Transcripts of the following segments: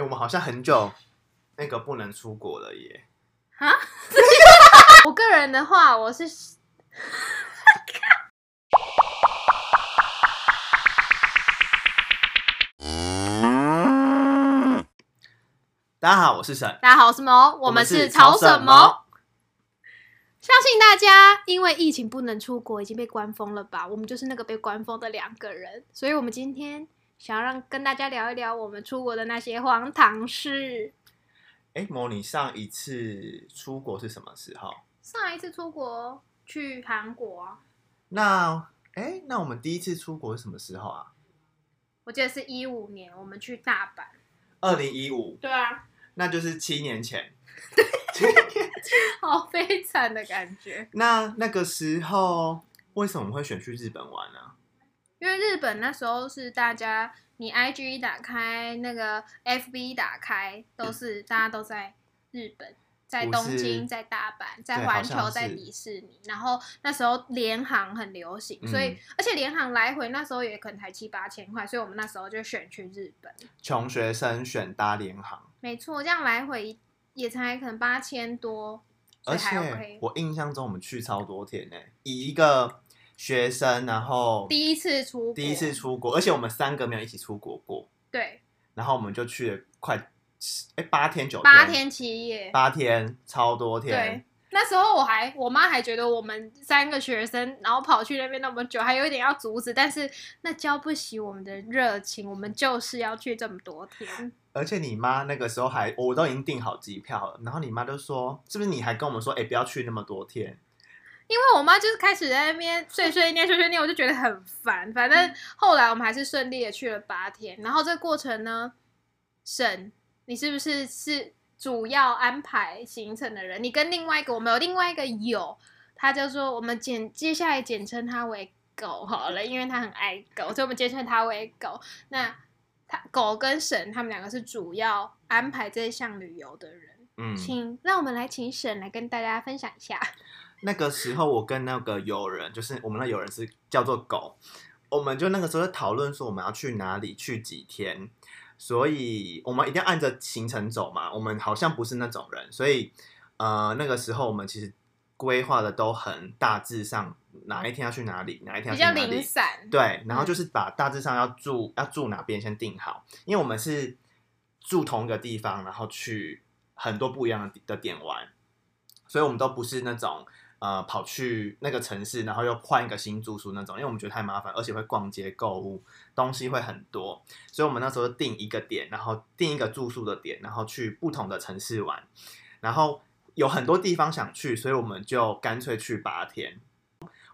哎，我们好像很久那个不能出国了耶。啊？我个人的话，我是。大家好，我是沈。大家好，我是毛。我们是草沈毛。相信大家因为疫情不能出国，已经被关封了吧？我们就是那个被关封的两个人，所以我们今天想要让跟大家聊一聊我们出国的那些荒唐事。哎，毛，你上一次出国是什么时候？上一次出国去韩国啊。那，哎，那我们第一次出国是什么时候啊？我记得是一五年，我们去大阪。二零一五。对啊。那就是七年前 好悲惨的感觉。那那个时候为什么会选去日本玩呢？因为日本那时候是大家，你 IG 打开，那个 FB 打开，都是大家都在日本，在东京，在大阪，在环球，在迪士尼。然后那时候联航很流行，所以而且联航来回那时候也可能才七八千块，所以我们那时候就选去日本。穷学生选搭联航。没错，这样来回也才可能八千多，而且我印象中我们去超多天呢，以一个学生，然后第一次出国，第一次出国，而且我们三个没有一起出国过，对，然后我们就去了快哎八天九天，八天七夜，八天超多天，对。那时候我还，我妈还觉得我们三个学生，然后跑去那边那么久，还有一点要阻止，但是那浇不熄我们的热情，我们就是要去这么多天。而且你妈那个时候还，我都已经订好机票了，然后你妈就说，是不是你还跟我们说，哎，不要去那么多天？因为我妈就是开始在那边碎碎念、碎碎念，我就觉得很烦。反正后来我们还是顺利的去了八天，然后这个过程呢，沈，你是不是是？主要安排行程的人，你跟另外一个，我们有另外一个友，他就说我们简接下来简称他为狗好了，因为他很爱狗，所以我们简称他为狗。那他狗跟沈他们两个是主要安排这项旅游的人。嗯，请让我们来请沈来跟大家分享一下。那个时候我跟那个友人，就是我们那友人是叫做狗，我们就那个时候在讨论说我们要去哪里，去几天。所以我们一定要按着行程走嘛。我们好像不是那种人，所以呃，那个时候我们其实规划的都很大致上，哪一天要去哪里，哪一天要去哪里。比较零散。对，然后就是把大致上要住要住哪边先定好，因为我们是住同一个地方，然后去很多不一样的的点玩，所以我们都不是那种。呃，跑去那个城市，然后又换一个新住宿那种，因为我们觉得太麻烦，而且会逛街购物，东西会很多，所以我们那时候定一个点，然后定一个住宿的点，然后去不同的城市玩，然后有很多地方想去，所以我们就干脆去八天。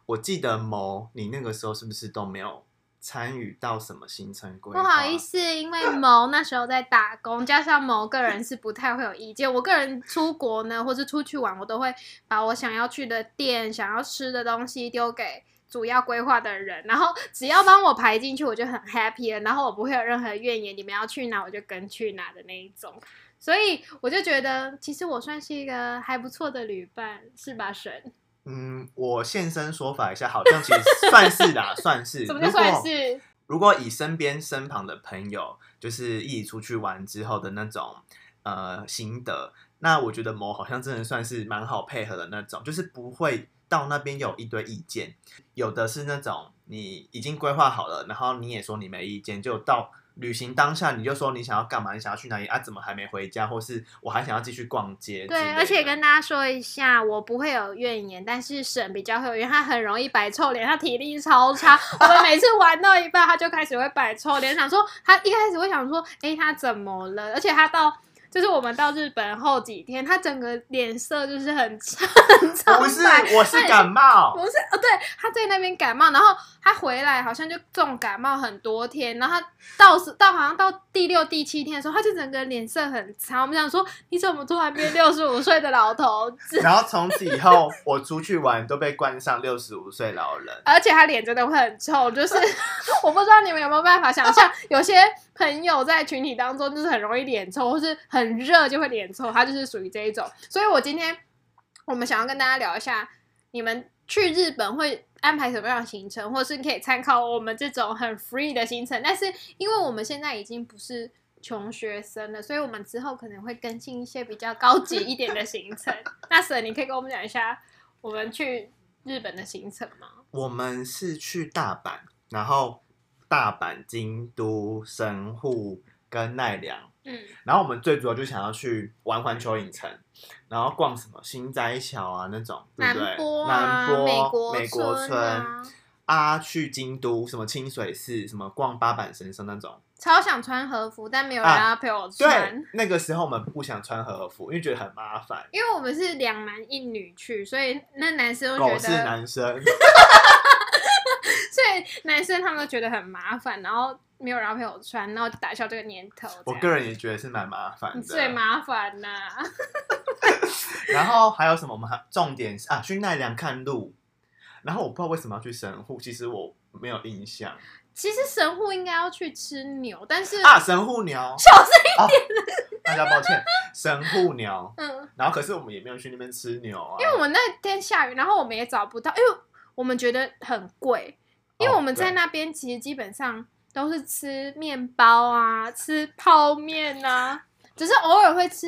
我记得某，你那个时候是不是都没有？参与到什么行程规划？不好意思，因为某那时候在打工，加上某个人是不太会有意见。我个人出国呢，或是出去玩，我都会把我想要去的店、想要吃的东西丢给主要规划的人，然后只要帮我排进去，我就很 happy 了。然后我不会有任何怨言，你们要去哪我就跟去哪的那一种。所以我就觉得，其实我算是一个还不错的旅伴，是吧，沈？嗯，我现身说法一下，好像其实算是啦，算是。什么叫算是？如果以身边身旁的朋友，就是一起出去玩之后的那种呃心得，那我觉得某好像真的算是蛮好配合的那种，就是不会到那边有一堆意见，有的是那种你已经规划好了，然后你也说你没意见，就到。旅行当下，你就说你想要干嘛？你想要去哪里啊？怎么还没回家？或是我还想要继续逛街？对，而且跟大家说一下，我不会有怨言，但是沈比较会有怨，他很容易摆臭脸，他体力超差。我们每次玩到一半，他就开始会摆臭脸，想说他一开始会想说，哎，他怎么了？而且他到。就是我们到日本后几天，他整个脸色就是很差。不是，我是感冒。不是，哦，对，他在那边感冒，然后他回来好像就重感冒很多天，然后他到时到好像到第六、第七天的时候，他就整个脸色很差。我们想说，你怎么突然变六十五岁的老头子？然后从此以后，我出去玩都被冠上六十五岁老人，而且他脸真的会很臭，就是 我不知道你们有没有办法想象，有些。朋友在群体当中就是很容易脸臭，或是很热就会脸臭，它就是属于这一种。所以我今天我们想要跟大家聊一下，你们去日本会安排什么样的行程，或是可以参考我们这种很 free 的行程。但是因为我们现在已经不是穷学生了，所以我们之后可能会更新一些比较高级一点的行程。那 Sir，你可以跟我们讲一下我们去日本的行程吗？我们是去大阪，然后大阪、京都、神户跟奈良。嗯，然后我们最主要就想要去玩环球影城，然后逛什么新斋桥啊那种，对不对？南波啊，南波美国美国村啊，啊，去京都什么清水寺，什么逛八坂神社那种。超想穿和服，但没有人要陪我穿。啊、对，那个时候我们不想穿和服，因为觉得很麻烦。因为我们是两男一女去，所以那男生都觉得是男生，所以男生他们都觉得很麻烦，然后。没有人要陪我穿，然后就打消这个念头。我个人也觉得是蛮麻烦的，最麻烦呐、啊。然后还有什么？我们还重点是啊，去奈良看鹿。然后我不知道为什么要去神户，其实我没有印象。其实神户应该要去吃牛，但是啊，神户牛，小声一点、哦，大家抱歉，神户牛。嗯，然后可是我们也没有去那边吃牛啊，因为我们那天下雨，然后我们也找不到，因为我们觉得很贵，因为我们在那边其实基本上。都是吃面包啊，吃泡面啊，只是偶尔会吃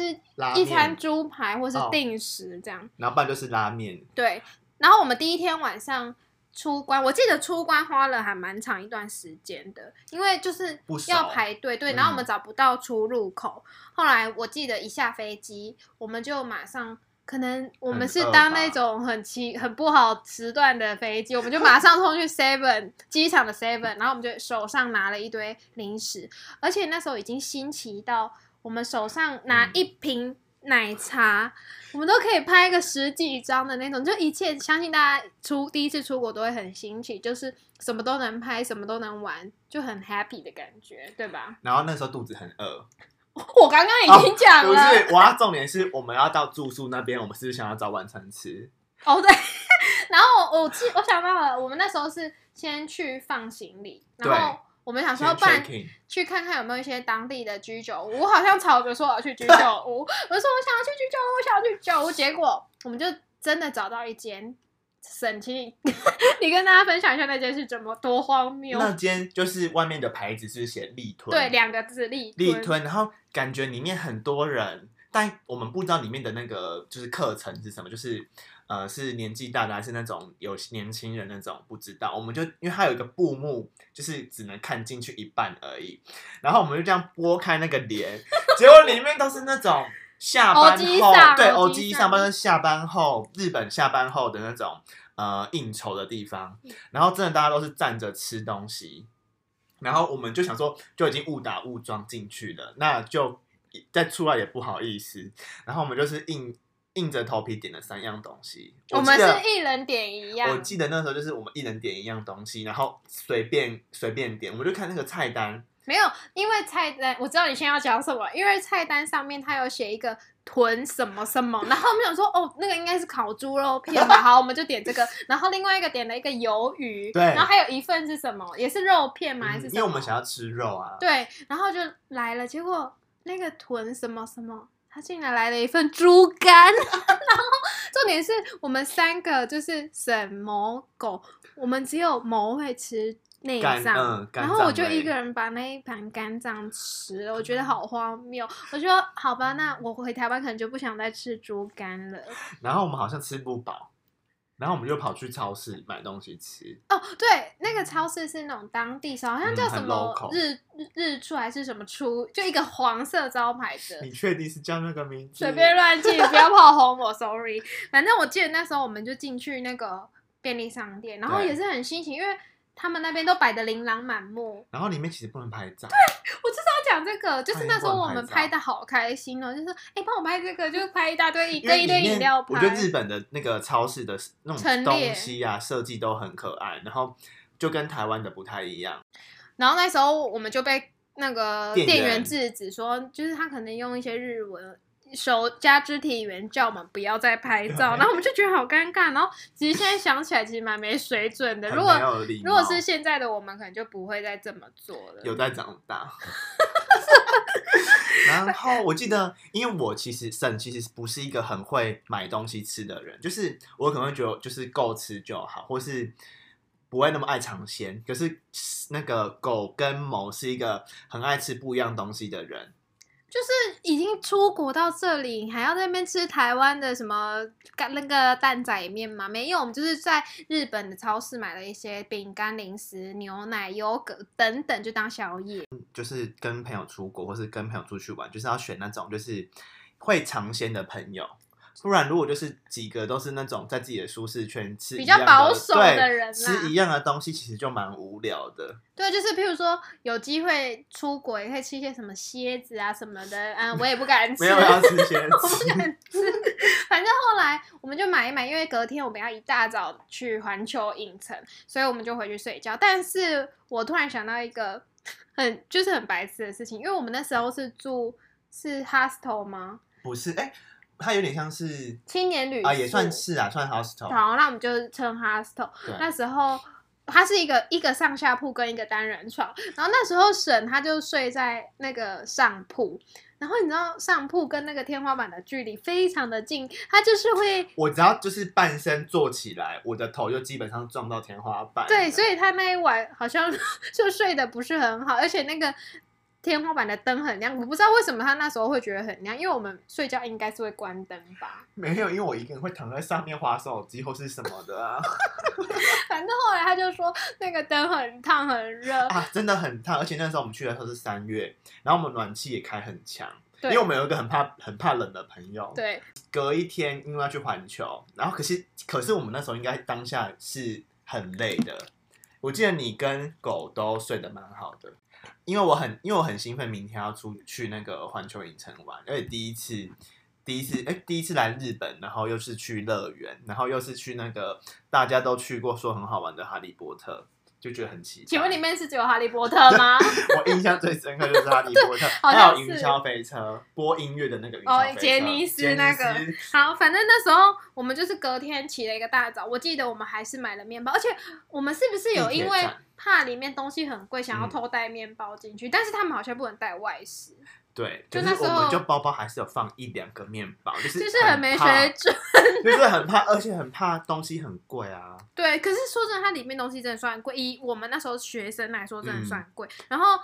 一餐猪排或是定时这样。然后不然就是拉面。对，然后我们第一天晚上出关，我记得出关花了还蛮长一段时间的，因为就是要排队，对，然后我们找不到出入口。嗯、后来我记得一下飞机，我们就马上。可能我们是当那种很奇很不好时段的飞机，我们就马上冲去 Seven 机场的 Seven，然后我们就手上拿了一堆零食，而且那时候已经新奇到我们手上拿一瓶奶茶，嗯、我们都可以拍个十几张的那种，就一切相信大家出第一次出国都会很新奇，就是什么都能拍，什么都能玩，就很 happy 的感觉，对吧？然后那时候肚子很饿。我刚刚已经讲了，不是，我要重点是我们要到住宿那边，我们是不是想要找晚餐吃？哦，对。然后我我记，我想到了，我们那时候是先去放行李，然后我们想说，不然去看看有没有一些当地的居酒屋。我好像吵着说我要去居酒屋，我说我想要去居酒屋，我想要去居酒屋，结果我们就真的找到一间。神奇，你跟大家分享一下那间是怎么多荒谬？那间就是外面的牌子是写立吞，对，两个字立立吞，然后感觉里面很多人，但我们不知道里面的那个就是课程是什么，就是呃是年纪大的还是那种有年轻人那种，不知道。我们就因为它有一个布幕，就是只能看进去一半而已，然后我们就这样拨开那个帘，结果里面都是那种。下班后，对，欧吉上班是下班后，日本下班后的那种呃应酬的地方，然后真的大家都是站着吃东西，然后我们就想说就已经误打误撞进去了，那就再出来也不好意思，然后我们就是硬硬着头皮点了三样东西，我，我们是一人点一样，我记得那时候就是我们一人点一样东西，然后随便随便点，我们就看那个菜单。没有，因为菜单我知道你现在要讲什么，因为菜单上面它有写一个豚什么什么，然后我们想说哦，那个应该是烤猪肉片吧，好，我们就点这个，然后另外一个点了一个鱿鱼，对，然后还有一份是什么，也是肉片吗？还是什么？因为我们想要吃肉啊，对，然后就来了，结果那个豚什么什么，他竟然来了一份猪肝，然后重点是我们三个就是什么狗，我们只有某会吃。内脏，嗯、然后我就一个人把那一盘肝脏吃了，我觉得好荒谬。我说好吧，那我回台湾可能就不想再吃猪肝了。然后我们好像吃不饱，然后我们就跑去超市买东西吃。哦，对，那个超市是那种当地超，好像叫什么日、嗯、日出还是什么出，就一个黄色招牌的。你确定是叫那个名字？随便乱记，不要 炮轰我，sorry。反正我记得那时候我们就进去那个便利商店，然后也是很新奇，因为。他们那边都摆的琳琅满目，然后里面其实不能拍照。对，我就是要讲这个，就是那时候我们拍的好开心哦，就是说，哎，帮我拍这个，就 拍一大堆一堆一堆饮料拍。我觉得日本的那个超市的那种东西啊，设计都很可爱，然后就跟台湾的不太一样。然后那时候我们就被那个店员制止说，就是他可能用一些日文。手加肢体语言叫我们不要再拍照，然后我们就觉得好尴尬。然后其实现在想起来，其实蛮没水准的。如果如果是现在的我们，可能就不会再这么做了。有在长大。然后我记得，因为我其实沈其实不是一个很会买东西吃的人，就是我可能会觉得就是够吃就好，或是不会那么爱尝鲜。可是那个狗跟某是一个很爱吃不一样东西的人。就是已经出国到这里，还要在那边吃台湾的什么干那个蛋仔面吗？没有，我们就是在日本的超市买了一些饼干、零食、牛奶、优格等等，就当宵夜。就是跟朋友出国，或是跟朋友出去玩，就是要选那种就是会尝鲜的朋友。不然，如果就是几个都是那种在自己的舒适圈吃比较保守的人，吃一样的东西，其实就蛮无聊的。对，就是譬如说有机会出国，也可以吃一些什么蝎子啊什么的。嗯，我也不敢吃，没有要吃蝎子，我不敢吃。反正后来我们就买一买，因为隔天我们要一大早去环球影城，所以我们就回去睡觉。但是我突然想到一个很就是很白痴的事情，因为我们那时候是住是 hostel 吗？不是，哎、欸。它有点像是青年旅宿啊，也算是啊，算 hostel。好，那我们就称 hostel。那时候它是一个一个上下铺跟一个单人床，然后那时候沈他就睡在那个上铺，然后你知道上铺跟那个天花板的距离非常的近，他就是会，我只要就是半身坐起来，我的头就基本上撞到天花板。对，所以他那一晚好像 就睡得不是很好，而且那个。天花板的灯很亮，我不知道为什么他那时候会觉得很亮，因为我们睡觉应该是会关灯吧？没有，因为我一个人会躺在上面滑手机或是什么的啊。反正后来他就说那个灯很烫很热啊，真的很烫，而且那时候我们去的时候是三月，然后我们暖气也开很强，因为我们有一个很怕很怕冷的朋友。对，隔一天因为要去环球，然后可是可是我们那时候应该当下是很累的。我记得你跟狗都睡得蛮好的。因为我很，因为我很兴奋，明天要出去那个环球影城玩，而且第一次，第一次，哎，第一次来日本，然后又是去乐园，然后又是去那个大家都去过说很好玩的哈利波特，就觉得很奇怪。请问里面是只有哈利波特吗？我印象最深刻就是哈利波特，还有云霄飞车播音乐的那个云霄飞车，哦，杰尼斯那个。好，反正那时候我们就是隔天起了一个大早，我记得我们还是买了面包，而且我们是不是有因为。怕里面东西很贵，想要偷带面包进去，嗯，但是他们好像不能带外食。对，就那时候我们就包包还是有放一两个面包，就是就是很没水准，就是很怕，而且很怕东西很贵啊。对，可是说真的，它里面东西真的算贵，以我们那时候学生来说，真的算贵，嗯。然后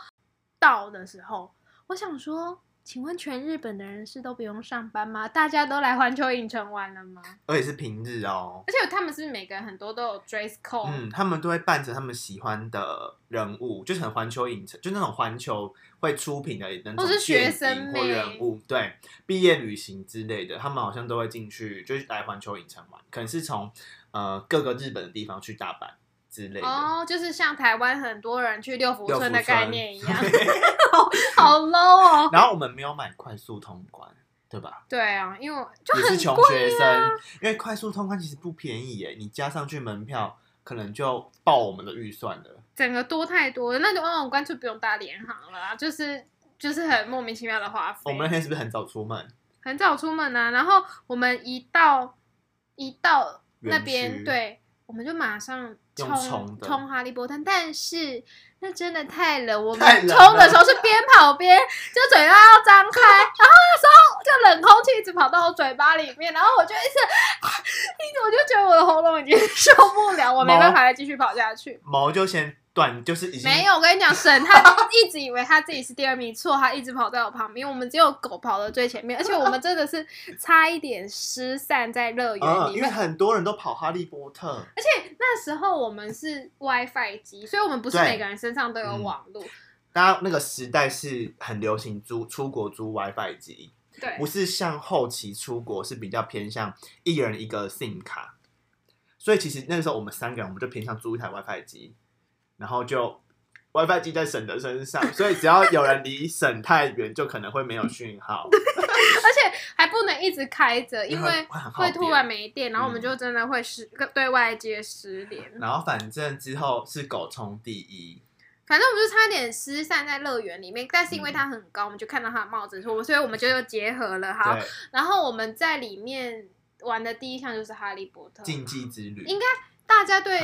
到的时候，我想说。请问全日本的人是都不用上班吗？大家都来环球影城玩了吗？而且是平日哦。而且他们是不是每个人很多都有 dress code？嗯，他们都会扮着他们喜欢的人物，就是很环球影城，就那种环球会出品的那种学生或人物，对，毕业旅行之类的，他们好像都会进去，就是来环球影城玩，可能是从呃各个日本的地方去大阪。之类的哦，就是像台湾很多人去六福村的概念一样，好，low 哦。然后我们没有买快速通关，对吧？对啊，因为就很贵啊，是穷学生，因为快速通关其实不便宜耶，你加上去门票可能就爆我们的预算了，整个多太多了，那就那种干脆不用搭联航了，就是就是很莫名其妙的花费。我们那天是不是很早出门？很早出门啊，然后我们一到一到那边，对。我们就马上冲冲哈利波特，但是那真的太冷，我们冲的时候是边跑边就嘴巴要张开，然后那时候就冷空气一直跑到我嘴巴里面，然后我就一直 一直我就觉得我的喉咙已经 受不了，我没办法再继续跑下去，毛就先。断就是已经没有，我跟你讲，神他一直以为他自己是第二名，错，他一直跑在我旁边，我们只有狗跑到最前面，而且我们真的是差一点失散在乐园里面，因为很多人都跑哈利波特，而且那时候我们是 WiFi 机，所以我们不是每个人身上都有网络。大家、嗯、那个时代是很流行租出国租 WiFi 机，对，不是像后期出国是比较偏向一人一个 SIM 卡，所以其实那个时候我们三个人我们就偏向租一台 WiFi 机。然后就 WiFi 记在沈的身上，所以只要有人离沈太远，就可能会没有讯号，而且还不能一直开着，因为会突然没电，然后我们就真的会失对外接失联。然后反正之后是狗冲第一，反正我们就差点失散在乐园里面，但是因为它很高，我们就看到它的帽子，所以我们就又结合了。好，然后我们在里面玩的第一项就是哈利波特禁忌之旅，应该。大家对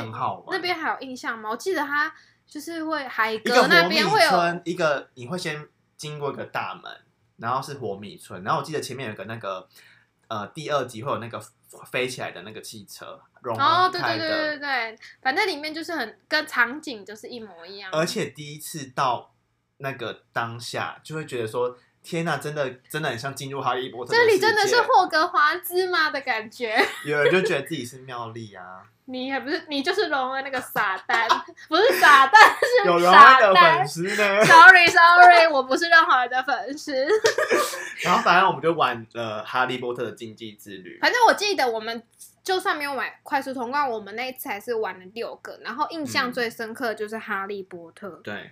那边还有印象吗？我记得他就是会海格那边会有一个，你会先经过一个大门，然后是火米村，然后我记得前面有个那个呃第二集会有那个飞起来的那个汽车，哦，对对对对对，反正里面就是很跟场景就是一模一样。而且第一次到那个当下，就会觉得说。天呐，真的真的很像进入哈利波特。这里真的是霍格华兹吗的感觉？有人就觉得自己是妙丽啊。你还不是你就是荣恩那个傻蛋，不是傻蛋，是有荣恩的粉丝呢。Sorry Sorry，我不是任何人的粉丝。然后反正我们就玩了哈利波特的竞技之旅。反正我记得我们就算没有买快速通关，我们那一次还是玩了六个，然后印象最深刻的就是哈利波特。嗯、对，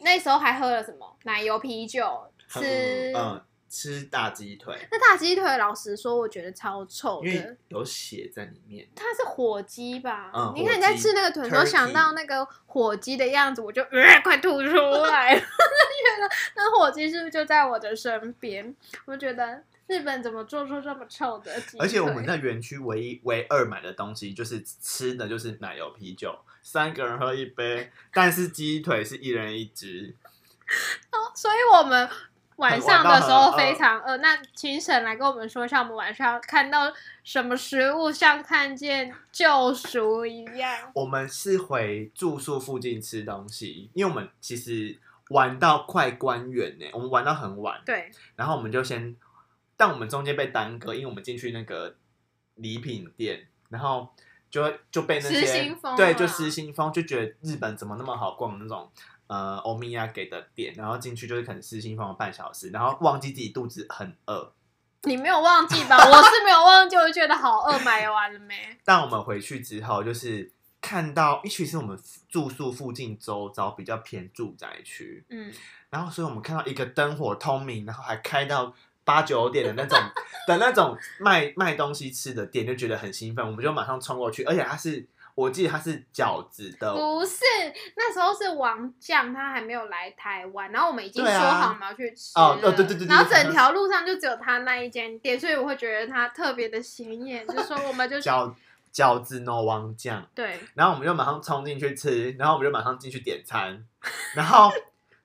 那时候还喝了什么奶油啤酒。吃嗯，吃大鸡腿。那大鸡腿，老实说，我觉得超臭的，因为有血在里面。它是火鸡吧？嗯，你看你在吃那个腿，我想到那个火鸡的样子，我就呃快吐出来了。觉得那火鸡是不是就在我的身边？我觉得日本怎么做出这么臭的鸡腿？而且我们在园区唯一唯二买的东西就是吃的就是奶油啤酒，三个人喝一杯，但是鸡腿是一人一只。哦，所以我们。晚上的时候非常饿，那请婶来跟我们说一下，我们晚上看到什么食物像看见救赎一样。我们是回住宿附近吃东西，因为我们其实玩到快关园呢，我们玩到很晚。对，然后我们就先，但我们中间被耽搁，因为我们进去那个礼品店，然后就就被那些对，就失心疯，就觉得日本怎么那么好逛那种。呃，欧米亚给的店，然后进去就是可能私心放了半小时，然后忘记自己肚子很饿。你没有忘记吧？我是没有忘记，我就觉得好饿，买完了没？但我们回去之后，就是看到，一其实我们住宿附近周遭比较偏住宅区，嗯，然后所以我们看到一个灯火通明，然后还开到八九点的那种 的那种卖卖东西吃的店，就觉得很兴奋，我们就马上冲过去，而且它是。我记得他是饺子的，不是，那时候是王酱，他还没有来台湾，然后我们已经说好我们要去吃了，哦，对对对对，然后整条路上就只有他那一间店，所以我会觉得他特别的显眼，就说我们就 饺饺子 no 王酱，对，然后我们就马上冲进去吃，然后我们就马上进去点餐，然后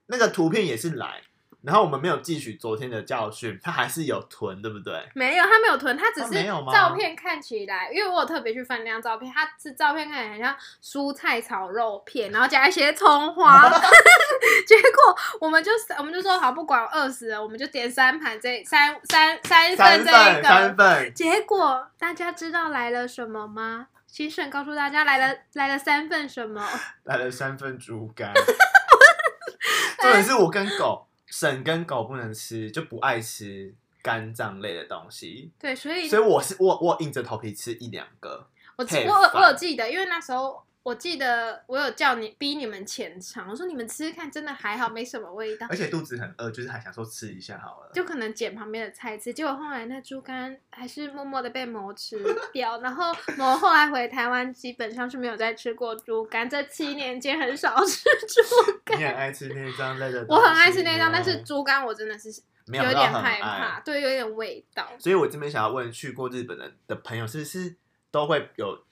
那个图片也是来。然后我们没有汲取昨天的教训，他还是有囤，对不对？没有，他没有囤，他只是照片看起来，因为我有特别去翻那张照片，它是照片看起来很像蔬菜炒肉片，然后加一些葱花。结果我们就我们就说好，不管饿死了，我们就点三盘这三三三份这个三份。结果大家知道来了什么吗？请婶告诉大家来了来了三份什么？来了三份猪肝。重点是我跟狗。婶跟狗不能吃，就不爱吃肝脏类的东西。对，所以所以我是我我硬着头皮吃一两个。我我我有记得，因为那时候。我记得我有叫你逼你们浅尝，我说你们吃吃看，真的还好，没什么味道。而且肚子很饿，就是还想说吃一下好了。就可能捡旁边的菜吃，结果后来那猪肝还是默默的被魔吃掉。然后 魔后来回台湾，基本上是没有再吃过猪肝，这七年间很少吃猪肝。你很爱吃内脏类的？我很爱吃内脏，但是猪肝我真的是有点害怕，对，有点味道。所以我这边想要问，去过日本的的朋友，是不是都会有？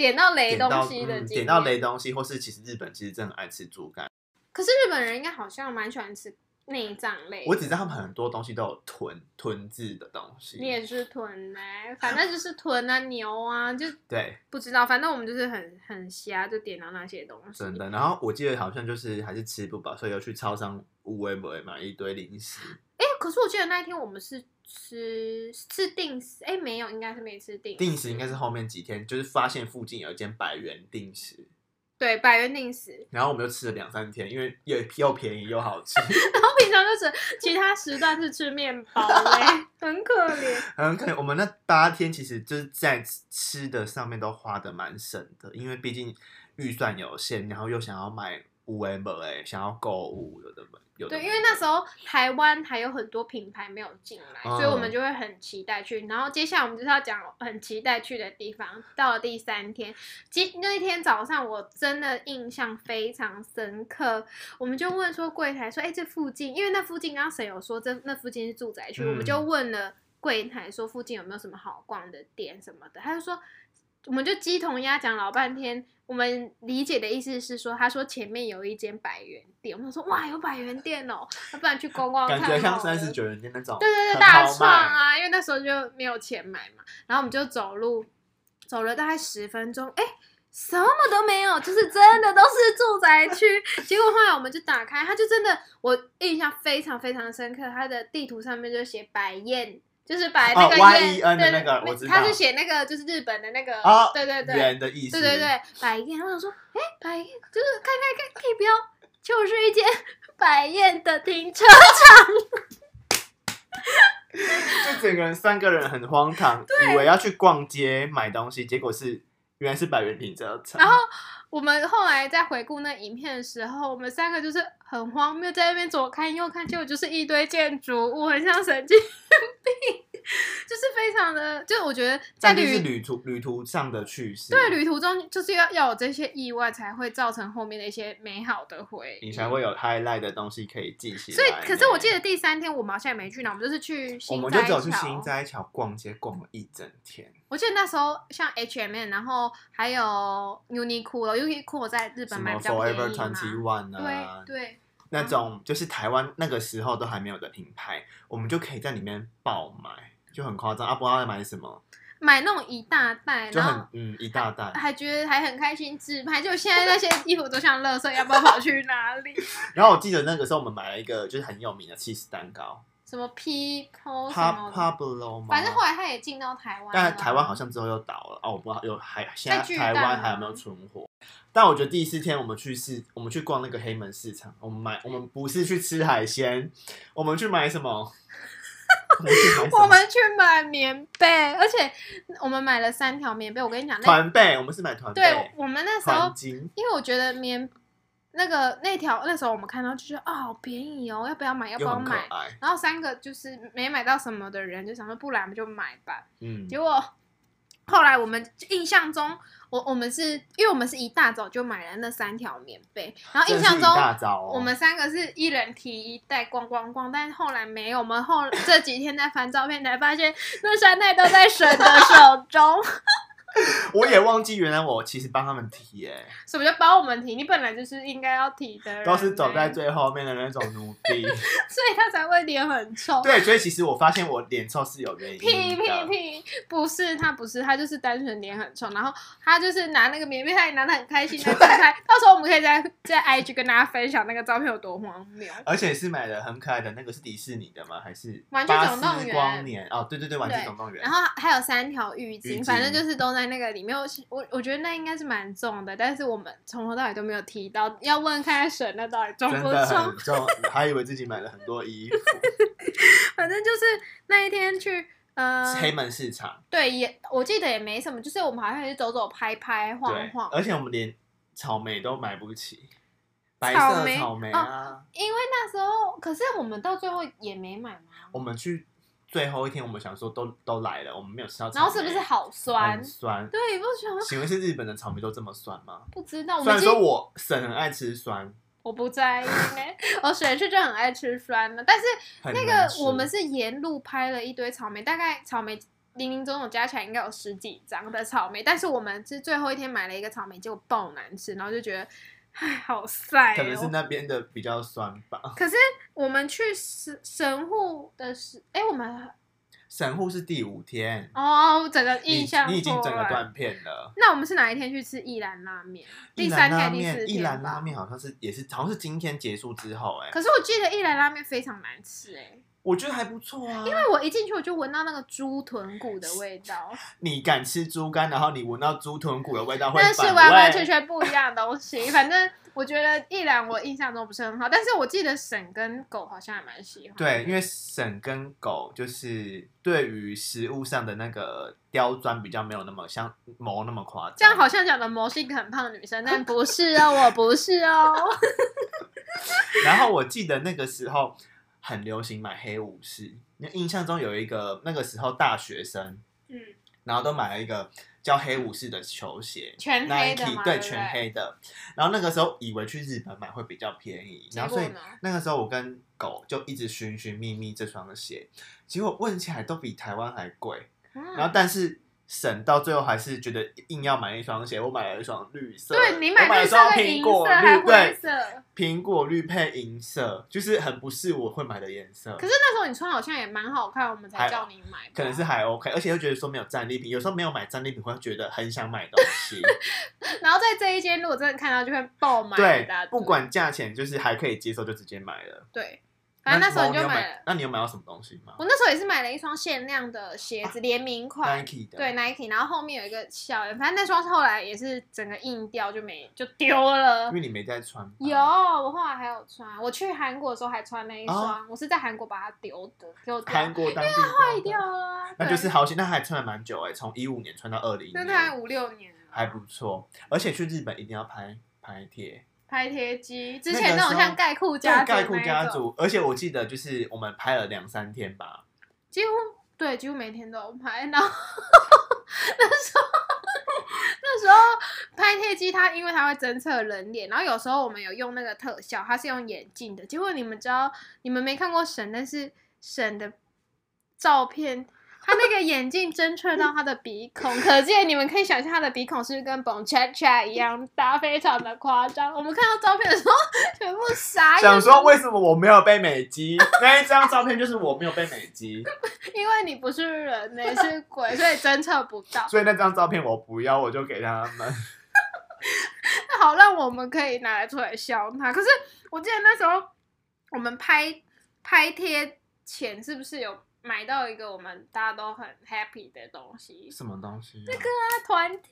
点到雷东西的，嗯，点到雷东西，或是其实日本其实真的很爱吃猪肝。可是日本人应该好像蛮喜欢吃内脏类。我只知道他们很多东西都有豚豚字的东西。你也是豚呢？欸，反正 就是豚啊牛啊，就对，不知道，反正我们就是很很瞎，就点到那些东西。真的，然后我记得好像就是还是吃不饱，所以又去超商五味不会买一堆零食。哎，欸，可是我记得那一天我们是。吃是定时，哎，没有，应该是没吃定食。定时应该是后面几天，就是发现附近有一间百元定时。对，百元定时。然后我们就吃了两三天，因为又又便宜又好吃。然后平常就是其他时段是吃面包嘞，很可怜。很可怜。我们那八天其实就是在吃的上面都花的蛮省的，因为毕竟预算有限，然后又想要买五 M 哎，想要购物有的，对不对？对，因为那时候台湾还有很多品牌没有进来，嗯，所以我们就会很期待去。然后接下来我们就是要讲很期待去的地方。到了第三天，今那一天早上我真的印象非常深刻。我们就问说柜台说：“哎，这附近，因为那附近刚刚谁有说这那附近是住宅区，嗯，我们就问了柜台说附近有没有什么好逛的店什么的。”他就说。我们就鸡同鸭讲老半天。我们理解的意思是说，他说前面有一间百元店，我们说哇，有百元店哦，那不然去逛逛看。感觉像三十九元店那种。对对对，大创啊，因为那时候就没有钱买嘛，然后我们就走路，走了大概十分钟，哎，什么都没有，就是真的都是住宅区。结果后来我们就打开，他就真的，我印象非常非常深刻，他的地图上面就写百宴。就是把那个圆的那个，我知道，他是写那个就是日本的那个，对对对，圆的意思，对对对，百宴。我想说，哎，百宴就是看看看地标，就是一间 百宴的停车场。就整个人三个人很荒唐，以为要去逛街买东西，结果是原来是百元停车场。然后我们后来在回顾那影片的时候，我们三个就是很荒谬，在那边左看右看，结果就是一堆建筑物，很像神经病。就是非常的，就我觉得在旅旅途旅途上的趣事，对，旅途中就是要要有这些意外，才会造成后面的一些美好的回忆，你才会有 highlight 的东西可以记起来。所以，可是我记得第三天我们好像也没去哪，我们就是去新，我们就走去新斋桥逛街，逛了一整天。我记得那时候像 H&M，然后还有 Uniqlo，Uniqlo 在日本买比较便宜嘛。Forever 21啊，对对，那种就是台湾那个时候都还没有的品牌，我们就可以在里面爆买。就很夸张啊！不知道要买什么，买那种一大袋，就很嗯一大袋，还觉得还很开心自拍。就现在那些衣服都像垃圾，要不要跑去哪里？然后我记得那个时候我们买了一个就是很有名的起司蛋糕，什么么 Pablo 反正后来他也进到台湾，但台湾好像之后又倒了哦，我不知道有还现在台湾还有没有存活？但我觉得第四天我们去市，我们去逛那个黑门市场，我们买我们不是去吃海鲜，我们去买什么？我们去买棉被，而且我们买了三条棉被。我跟你讲，团被，我们是买团被。对，我们那时候，因为我觉得棉那个那条那时候我们看到就觉得啊，好便宜哦，要不要买？要不要买？然后三个就是没买到什么的人就想说，不然我们就买吧。嗯，结果后来我们印象中。我我们是因为我们是一大早就买了那三条棉被，然后印象中我们三个是一人提一袋逛逛逛，但是后来没有，我们后 这几天在翻照片才发现那三袋都在神的手中。我也忘记，原来我其实帮他们提诶。什么叫帮我们提？你本来就是应该要提的，都是走在最后面的那种奴婢，所以他才会脸很臭。对，所以其实我发现我脸臭是有原因的。屁屁屁，不是他不是他就是单纯脸很臭，然后他就是拿那个棉被，他也拿的很开心的。到时候我们可以在在 IG 跟大家分享那个照片有多荒谬。而且是买的很可爱的那个是迪士尼的吗？还是玩具总动员？光年哦，对对对，玩具总动员。然后还有三条浴巾，反正就是都在。在那个里面，我我我觉得那应该是蛮重的，但是我们从头到尾都没有提到。要问看神那到底重不重？重，还以为自己买了很多衣服。反正就是那一天去呃黑门市场，对，也我记得也没什么，就是我们好像是走走拍拍晃晃，而且我们连草莓都买不起，白色草莓啊，哦，因为那时候可是我们到最后也没买嘛，我们去。最后一天，我们想说都都来了，我们没有吃到。然后是不是好酸？很酸。对，不喜欢。请问是日本的草莓都这么酸吗？不知道。虽然说我婶很爱吃酸，我不在意。我婶是就很爱吃酸的，但是那个我们是沿路拍了一堆草莓，大概草莓零零总总加起来应该有十几张的草莓，但是我们是最后一天买了一个草莓，结果爆难吃，然后就觉得。唉，好晒哦。可能是那边的比较酸吧。可是我们去神神户的是，哎，我们神户是第五天哦，整个印象你，你已经整个断片了。那我们是哪一天去吃一兰拉面？第三天、第四天。一兰拉面好像是也是，好像是今天结束之后，哎。可是我记得一兰拉面非常难吃，哎。我觉得还不错啊，因为我一进去我就闻到那个猪臀骨的味道。你敢吃猪肝，然后你闻到猪臀骨的味道会，那是完完全全不一样的东西。反正我觉得一兰我印象中不是很好，但是我记得沈跟狗好像还蛮喜欢。对，因为沈跟狗就是对于食物上的那个刁钻比较没有那么像谋那么夸张。这样好像讲的谋是一个很胖的女生，但不是哦，我不是哦。然后我记得那个时候。很流行买黑武士，那印象中有一个那个时候大学生，嗯，然后都买了一个叫黑武士的球鞋，全黑的对，全黑的。然后那个时候以为去日本买会比较便宜，然后所以那个时候我跟狗就一直寻寻觅觅这双鞋，结果问起来都比台湾还贵。然后但是省到最后还是觉得硬要买一双鞋，我买了一双绿色，对你买了一双苹果绿，对，苹果绿配银色，就是很不是我会买的颜色。可是那时候你穿好像也蛮好看，我们才叫你买，可能是还 OK，而且又觉得说没有战利品，有时候没有买战利品会觉得很想买东西。然后在这一间如果真的看到就会爆买，对，不管价钱就是还可以接受就直接买了，对。反正那时候你就买了，那你有买到什么东西吗？我那时候也是买了一双限量的鞋子，联名款，Nike 的，对 Nike，然后后面有一个小人，反正那双后来也是整个硬掉，就没就丢了。因为你没在穿。有，我后来还有穿，我去韩国的时候还穿那一双，我是在韩国把它丢的，丢掉，韩国当地坏掉了。那就是好险，那还穿了蛮久哎，从一五年穿到二零，那大概五六年，还不错。而且去日本一定要拍拍贴。拍贴机，之前那种像盖库家族，盖库家族，而且我记得就是我们拍了两三天吧，几乎对，几乎每天都拍。然后那时候那时候拍贴机，它因为它会侦测人脸，然后有时候我们有用那个特效，它是用眼镜的。结果你们知道，你们没看过沈，但是沈的照片。他那个眼镜侦测到他的鼻孔，可见你们可以想象他的鼻孔是不是跟 Bon Cha Cha 一样大，非常的夸张。我们看到照片的时候，全部傻眼。想说为什么我没有被美肌？那一张照片就是我没有被美肌，因为你不是人，你是鬼，所以侦测不到。所以那张照片我不要，我就给他们。那好，让我们可以拿来出来笑他。可是我记得那时候我们拍拍贴前是不是有？买到一个我们大家都很 happy 的东西，什么东西？这个啊，团体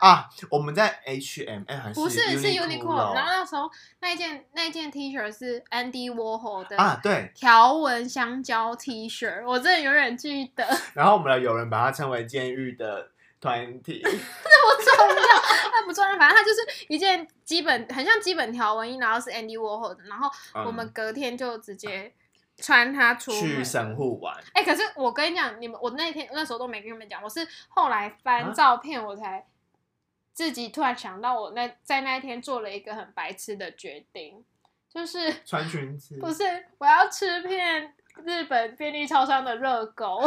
啊！啊，我们在 H&M 还是不是是 Uniqlo？然后那时候那一件那一件 T 恤是 Andy Warhol 的啊，对，条纹香蕉 T 恤，我真的永远记得。然后我们有人把它称为监狱的团体，这不重要，那不重要，反正它就是一件基本很像基本条纹衣，然后是 Andy Warhol 的，然后我们隔天就直接。穿它出去神户玩，哎、欸，可是我跟你讲，你们我那天那时候都没跟你们讲，我是后来翻照片，我才自己突然想到，我那在那一天做了一个很白痴的决定，就是 穿裙子，不是我要吃遍日本便利超商的热狗，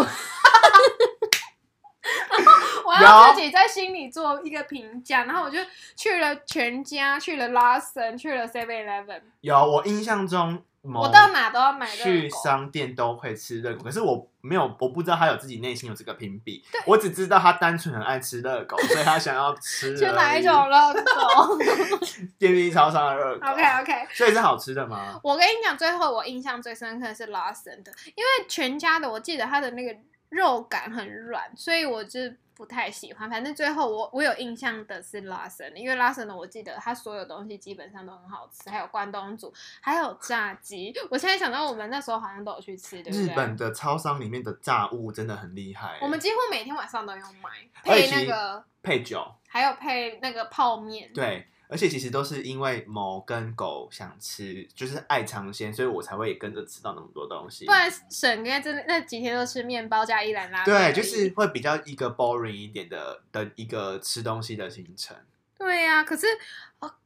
然 后我要自己在心里做一个评价，然后我就去了全家，去了 Lawson，去了 Seven Eleven，有我印象中。我到哪都要买。去商店都会吃热狗，可是我没有，我不知道他有自己内心有这个屏蔽。我只知道他单纯很爱吃热狗，所以他想要吃。就哪一种热狗？便利超商的热狗。OK OK。所以是好吃的吗？我跟你讲，最后我印象最深刻的是 Lawson 的，因为全家的我记得它的那个肉感很软，所以我就。不太喜欢，反正最后我我有印象的是 Lawson，因为 Lawson 的我记得它所有东西基本上都很好吃，还有关东煮，还有炸鸡。我现在想到我们那时候好像都有去吃，对不对？日本的超商里面的炸物真的很厉害，我们几乎每天晚上都要买，配那个配酒，还有配那个泡面。对。而且其实都是因为猫跟狗想吃，就是爱尝鲜，所以我才会跟着吃到那么多东西。不然沈应该真的那几天都吃面包加一兰拉面。对，就是会比较一个 boring 一点的的一个吃东西的行程。对呀、啊，可是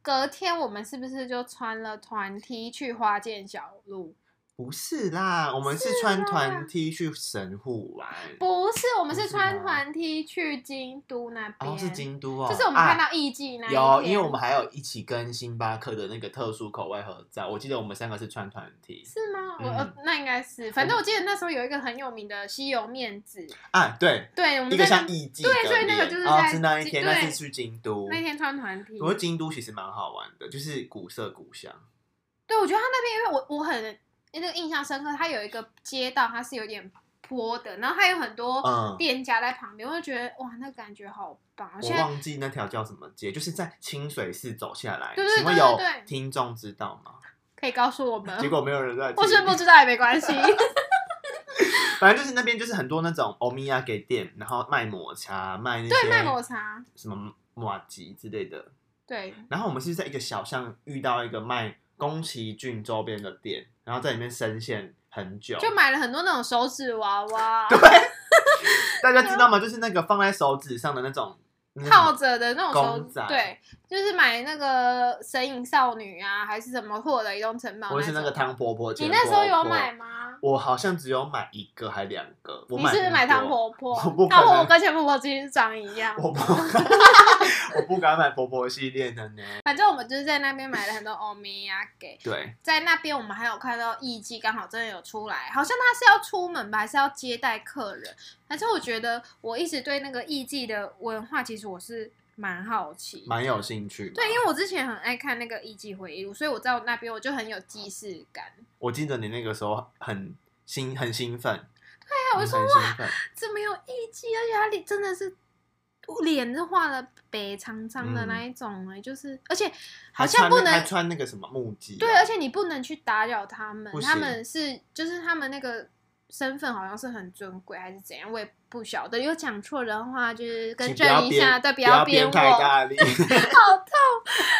隔天我们是不是就穿了团 T 去花见小路？不是啦，我们是穿团 T 去神户玩。不是，我们是穿团 T 去京都那边。哦，是京都哦。就是我们看到艺伎那、啊。有，因为我们还有一起跟星巴克的那个特殊口味合照。我记得我们三个是穿团 T。是吗？嗯、我那应该是，反正我记得那时候有一个很有名的西游面子。啊，对。对，我们一个像艺伎。对，所以那个就是在。哦，是那一天，那是去京都。那天穿团 T。我觉得京都其实蛮好玩的，就是古色古香。对，我觉得他那边，因为我我很。那个印象深刻，它有一个街道，它是有点坡的，然后它有很多店家在旁边，嗯、我就觉得哇，那感觉好棒。我忘记那条叫什么街，就是在清水寺走下来。对对对对对，请问有听众知道吗？可以告诉我们。结果没有人在。或是不知道也没关系。反正就是那边就是很多那种欧米亚给店，然后卖抹茶，卖那些对卖抹茶，什么抹吉之类的。对。然后我们是在一个小巷遇到一个卖宫崎骏周边的店。然后在里面深陷很久，就买了很多那种手指娃娃。对，大家知道吗？就是那个放在手指上的那种套着的那种公仔，对，就是买那个神隐少女啊，还是什么获得移动城堡，或是那个汤婆婆。你那时候有买吗？我好像只有买一个还两个。我你是不是买汤 婆婆？汤婆婆跟钱婆婆其实长一样。我不，我不敢买婆婆系列的呢。反正我们就是在那边买了很多欧米亚给。对，在那边我们还有看到艺伎，刚好真的有出来，好像他是要出门吧，还是要接待客人？反正我觉得我一直对那个艺伎的文化，其实我是。蛮好奇，蛮有兴趣。对，因为我之前很爱看那个《艺伎回忆录》，所以我在那边我就很有既视感。我记得你那个时候很兴很兴奋。对啊，我说哇，怎么有艺伎？而且他脸真的是脸是画了白长长的那一种哎、嗯，就是而且好像不能还穿那个什么木屐。对，而且你不能去打扰他们，他们是就是他们那个。身份好像是很尊贵还是怎样，我也不晓得。有讲错的话，就是更正一下，对，不要编我。好痛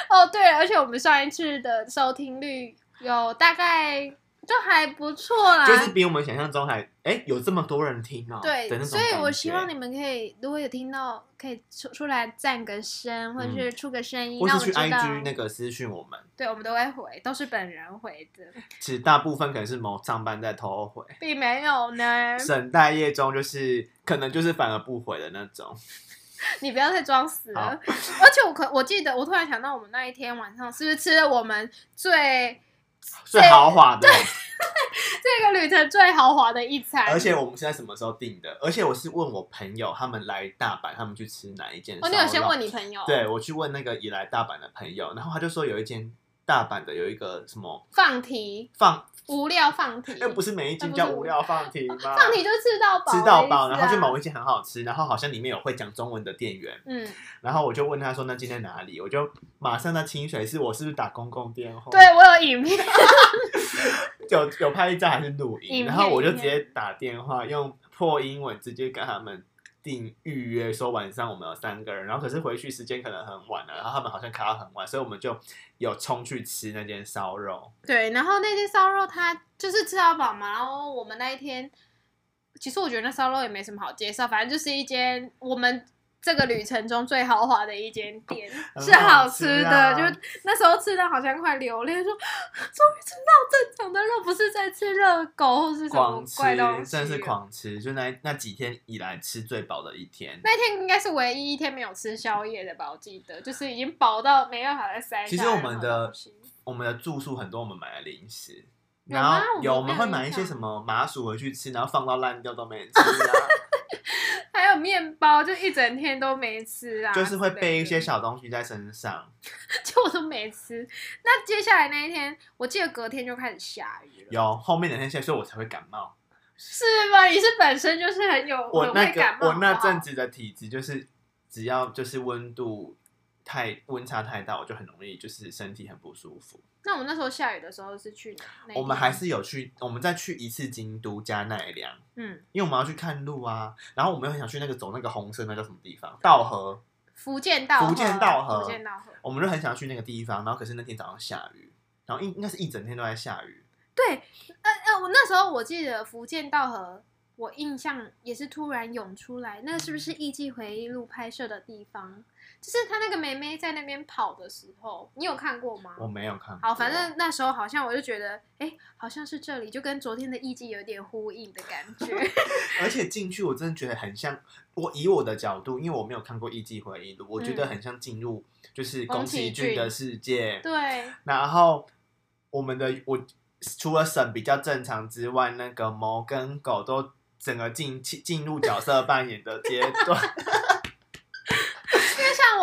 哦！对，而且我们上一次的收听率有大概。就还不错啦，就是比我们想象中还哎、欸、有这么多人听哦、喔。对，所以我希望你们可以，如果有听到，可以出出来赞个声，或者是出个声音。或是去 IG 那个私讯我们，对，我们都会回，都是本人回的。其实大部分可能是某上班在偷回，并没有呢。省待业中就是可能就是反而不回的那种。你不要再装死了。而且我可我记得，我突然想到，我们那一天晚上是不是吃了我们最。最豪华的，这个旅程最豪华的一餐。而且我们现在什么时候订的？而且我是问我朋友，他们来大阪，他们去吃哪一间？哦，你有先问你朋友？对，我去问那个也来大阪的朋友，然后他就说有一间大阪的有一个什么放题放。无料放题，又不是每一间叫无料放题吗？放题就是吃到饱，吃到饱，然后去某一间很好吃，然后好像里面有会讲中文的店员，嗯，然后我就问他说：“那今天哪里？”我就马上在清水是我是不是打公共电话？对，我有影片，有有拍一张还是录音？然后我就直接打电话用破英文直接跟他们。定预约说晚上我们有三个人，然后可是回去时间可能很晚了，然后他们好像开到很晚，所以我们就有冲去吃那间烧肉。对，然后那间烧肉它就是吃到饱嘛，然后我们那一天，其实我觉得那烧肉也没什么好介绍，反正就是一间我们。这个旅程中最豪华的一间店 是好吃的，啊、就那时候吃的好像快流泪，说终于吃到正常的肉，不是在吃热狗或是什么怪东西，真的是狂吃，就那那几天以来吃最饱的一天。那天应该是唯一一天没有吃宵夜的吧？我记得就是已经饱到没办法再塞。其实我们的我们的住宿很多，我们买了零食，然后有我们会买一些什么麻薯回去吃，然后放到烂掉都没人吃啊。还有面包，就一整天都没吃啊！就是会备一些小东西在身上，就我都没吃。那接下来那一天，我记得隔天就开始下雨了。有后面两天下雨，所以我才会感冒。是吗？你是本身就是很有我那个？我那阵子的体质就是，只要就是温度太温差太大，我就很容易就是身体很不舒服。那我们那时候下雨的时候是去哪？我们还是有去，我们再去一次京都加奈良。嗯，因为我们要去看路啊，然后我们又很想去那个走那个红色那叫什么地方？稻荷。伏见稻荷。伏见稻荷。伏见稻荷。我们就很想要去那个地方，然后可是那天早上下雨，然后应应该是一整天都在下雨。对，呃呃，我那时候我记得福建道河，我印象也是突然涌出来，那是不是《艺伎回忆录》拍摄的地方？就是他那个妹妹在那边跑的时候，你有看过吗？我没有看过。好，反正那时候好像我就觉得，哎、欸，好像是这里，就跟昨天的艺伎有点呼应的感觉。而且进去我真的觉得很像，我以我的角度，因为我没有看过《艺伎回忆录》，我觉得很像进入就是宫崎骏的世界。对。然后我们的我除了省比较正常之外，那个猫跟狗都整个进进入角色扮演的阶段。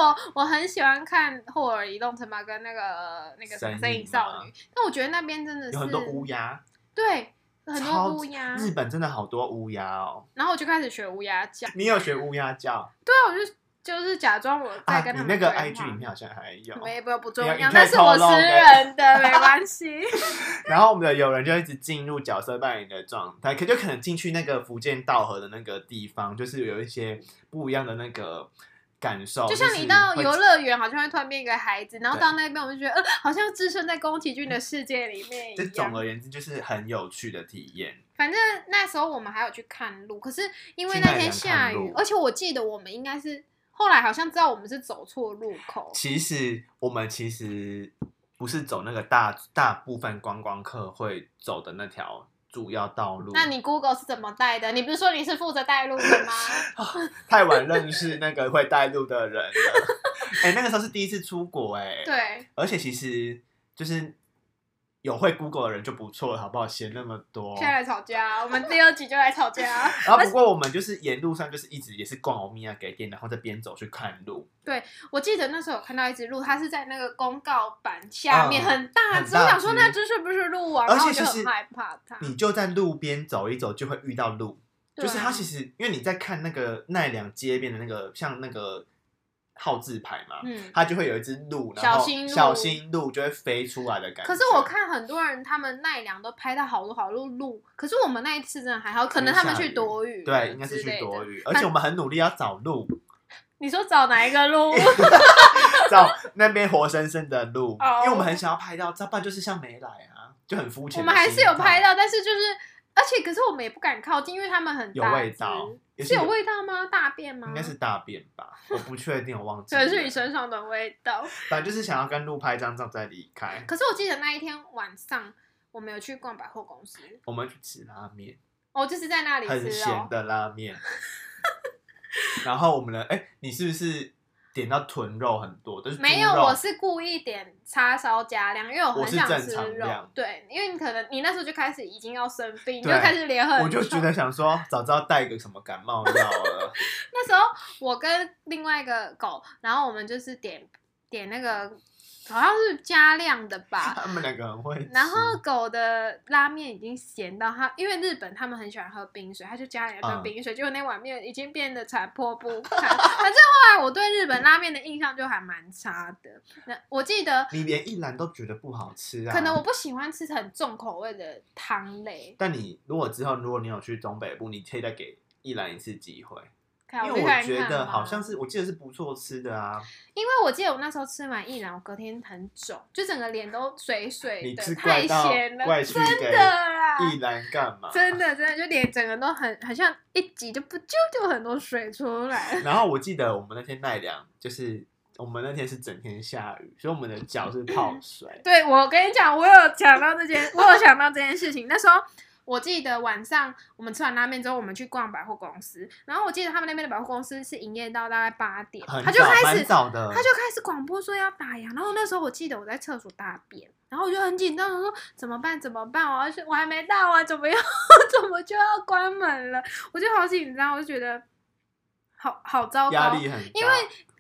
我我很喜欢看《霍尔移动城堡》跟那个那个《神隐少女》，但我觉得那边真的是有很多乌鸦，对，很多乌鸦。日本真的好多乌鸦哦。然后我就开始学乌鸦叫。你有学乌鸦叫？对啊，我就就是假装我在跟他们、啊。你那个 IG 里面好像还有，没不不重要，那是我私人的，没关系。然后我们的友人就一直进入角色扮演的状态，可就可能进去那个福建道河的那个地方，就是有一些不一样的那个。感受就像你到游乐园，好像会突然变一个孩子，然后到那边我就觉得，呃，好像置身在宫崎骏的世界里面 一样。这总而言之，就是很有趣的体验。反正那时候我们还有去看路，可是因为那天下雨，而且我记得我们应该是后来好像知道我们是走错路口。其实我们其实不是走那个大大部分观光客会走的那条主要道路。那你 Google 是怎么带的？你不是说你是负责带路的吗？太晚认识那个会带路的人了。哎、欸，那个时候是第一次出国、欸，哎，对，而且其实就是。有会 Google 的人就不错了，好不好？嫌那么多，现在来吵架，我们第二集就来吵架。然后不过我们就是沿路上就是一直也是逛欧米亚给店，然后在边走去看路。对，我记得那时候有看到一只鹿，它是在那个公告板下面，嗯、很大只，我想说那只是不是鹿啊？而且就很害怕它。你就在路边走一走，就会遇到鹿。啊、就是它其实因为你在看那个奈良街边的那个像那个。号字牌嘛，嗯，它就会有一只鹿，然后小心鹿，小心鹿就会飞出来的感觉。可是我看很多人他们奈良都拍到好多好多鹿，可是我们那一次真的还好，可能他们去躲雨，对，应该是去躲雨，而且我们很努力要找鹿。你说找哪一个鹿？找那边活生生的鹿，oh. 因为我们很想要拍到，要不然就是像没来啊，就很肤浅。我们还是有拍到，但是就是。而且，可是我们也不敢靠近，因为他们很大，有味道，是，是有味道吗？大便吗？应该是大便吧，我不确定，我忘记。可能是你身上的味道。反正就是想要跟路拍张照再离开。可是我记得那一天晚上，我没有去逛百货公司，我们去吃拉面。哦，就是在那里吃，很咸的拉面。然后我们的，哎、欸，你是不是？点到臀肉很多，但是没有，我是故意点叉烧加量，因为我很想吃肉。对，因为你可能你那时候就开始已经要生病，你就开始脸很。我就觉得想说，早知道带个什么感冒药了。那时候我跟另外一个狗，然后我们就是点点那个。好像是加量的吧，他们两个很会。然后狗的拉面已经咸到它，因为日本他们很喜欢喝冰水，他就加了一份冰水，嗯、结果那碗面已经变得残破不堪。反正后来我对日本拉面的印象就还蛮差的。那我记得你连一兰都觉得不好吃啊？可能我不喜欢吃很重口味的汤类。但你如果之后如果你有去东北部，你可以再给一兰一次机会。看因为我觉得好像是，我记得是不错吃的啊。因为我记得我那时候吃完一兰，我隔天很肿，就整个脸都水水的，太咸了，真的啦。一兰干嘛？真的真的，就脸整个都很，好像一挤就不就就很多水出来。然后我记得我们那天奈良，就是我们那天是整天下雨，所以我们的脚是泡水。对，我跟你讲，我有想到这件，我有想到这件事情。那时候。我记得晚上我们吃完拉面之后，我们去逛百货公司。然后我记得他们那边的百货公司是营业到大概八点，他就开始他就开始广播说要打烊。然后那时候我记得我在厕所大便，然后我就很紧张，我说怎么办？怎么办？我要去我还没到啊，怎么样？怎么就要关门了？我就好紧张，我就觉得好好糟糕，压力很大，因为。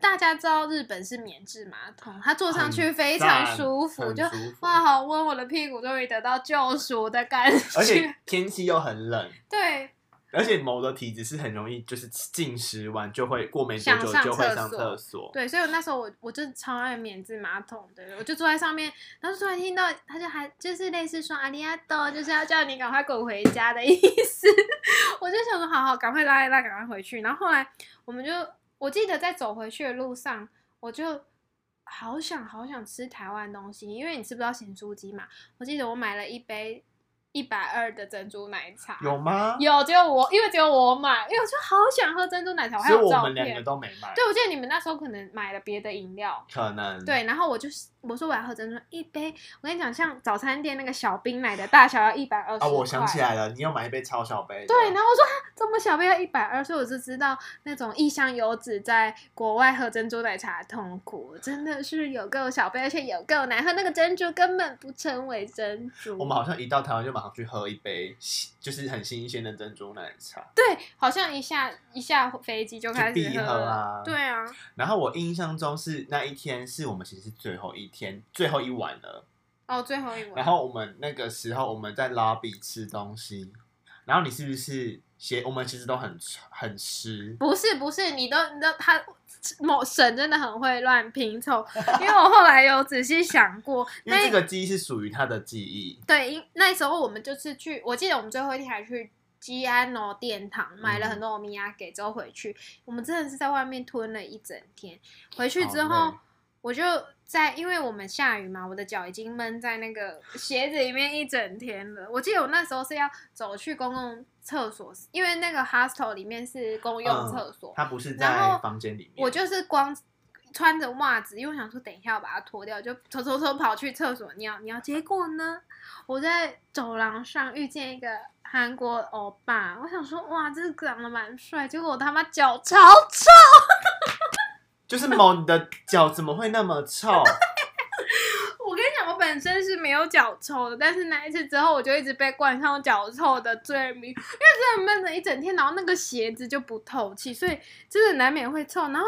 大家知道日本是免治马桶，它坐上去非常舒服，就哇，好温，我的屁股终于得到救赎的感觉。而且天气又很冷，对。而且某的体质是很容易，就是进食完就会过没多久就会上厕所。对，所以我那时候我我就超爱免治马桶的，我就坐在上面，然后突然听到他就还就是类似说阿里阿多，就是要叫你赶快滚回家的意思。我就想说，好好，赶快拉一拉，赶快回去。然后后来我们就。我记得在走回去的路上，我就好想好想吃台湾东西，因为你吃不到咸酥鸡嘛。我记得我买了一杯。一百二的珍珠奶茶有吗？有，只有我，因为只有我买，因为我就好想喝珍珠奶茶，我还有照片。我们两个都没买。对，我记得你们那时候可能买了别的饮料，可能。对，然后我就我说我要喝珍珠，一杯，我跟你讲，像早餐店那个小冰奶的大小要一百二十。啊，我想起来了，你要买一杯超小杯。对，然后我说这么小杯要一百二，所以我就知道那种异乡游子在国外喝珍珠奶茶的痛苦，真的是有够小杯，而且有够难喝，那个珍珠根本不称为珍珠。我们好像一到台湾就马上去喝一杯。就是很新鲜的珍珠奶茶，对，好像一下一下飞机就开始必喝啊，对啊。然后我印象中是那一天是我们其实是最后一天，最后一晚了。哦，最后一晚。然后我们那个时候我们在 lobby 吃东西，然后你是不是鞋？我们其实都很很湿。不是不是，你都你都他。某神真的很会乱拼凑，因为我后来有仔细想过，因为这个记忆是属于他的记忆。对，因那时候我们就是去，我记得我们最后一天还去基安诺殿堂买了很多欧米亚给之后回去，我们真的是在外面吞了一整天。回去之后，我就在，因为我们下雨嘛，我的脚已经闷在那个鞋子里面一整天了。我记得我那时候是要走去公共厕所，因为那个 hostel 里面是公用厕所，它不是在房间里面。我就是光穿着袜子，因为我想说等一下我把它脱掉，就偷偷偷跑去厕所尿尿。结果呢，我在走廊上遇见一个韩国欧巴，我想说哇，这个长得蛮帅，结果我他妈脚超臭。就是某你的脚怎么会那么臭？我跟你讲，我本身是没有脚臭的，但是那一次之后，我就一直被冠上脚臭的罪名，因为真的闷了一整天，然后那个鞋子就不透气，所以真的难免会臭。然后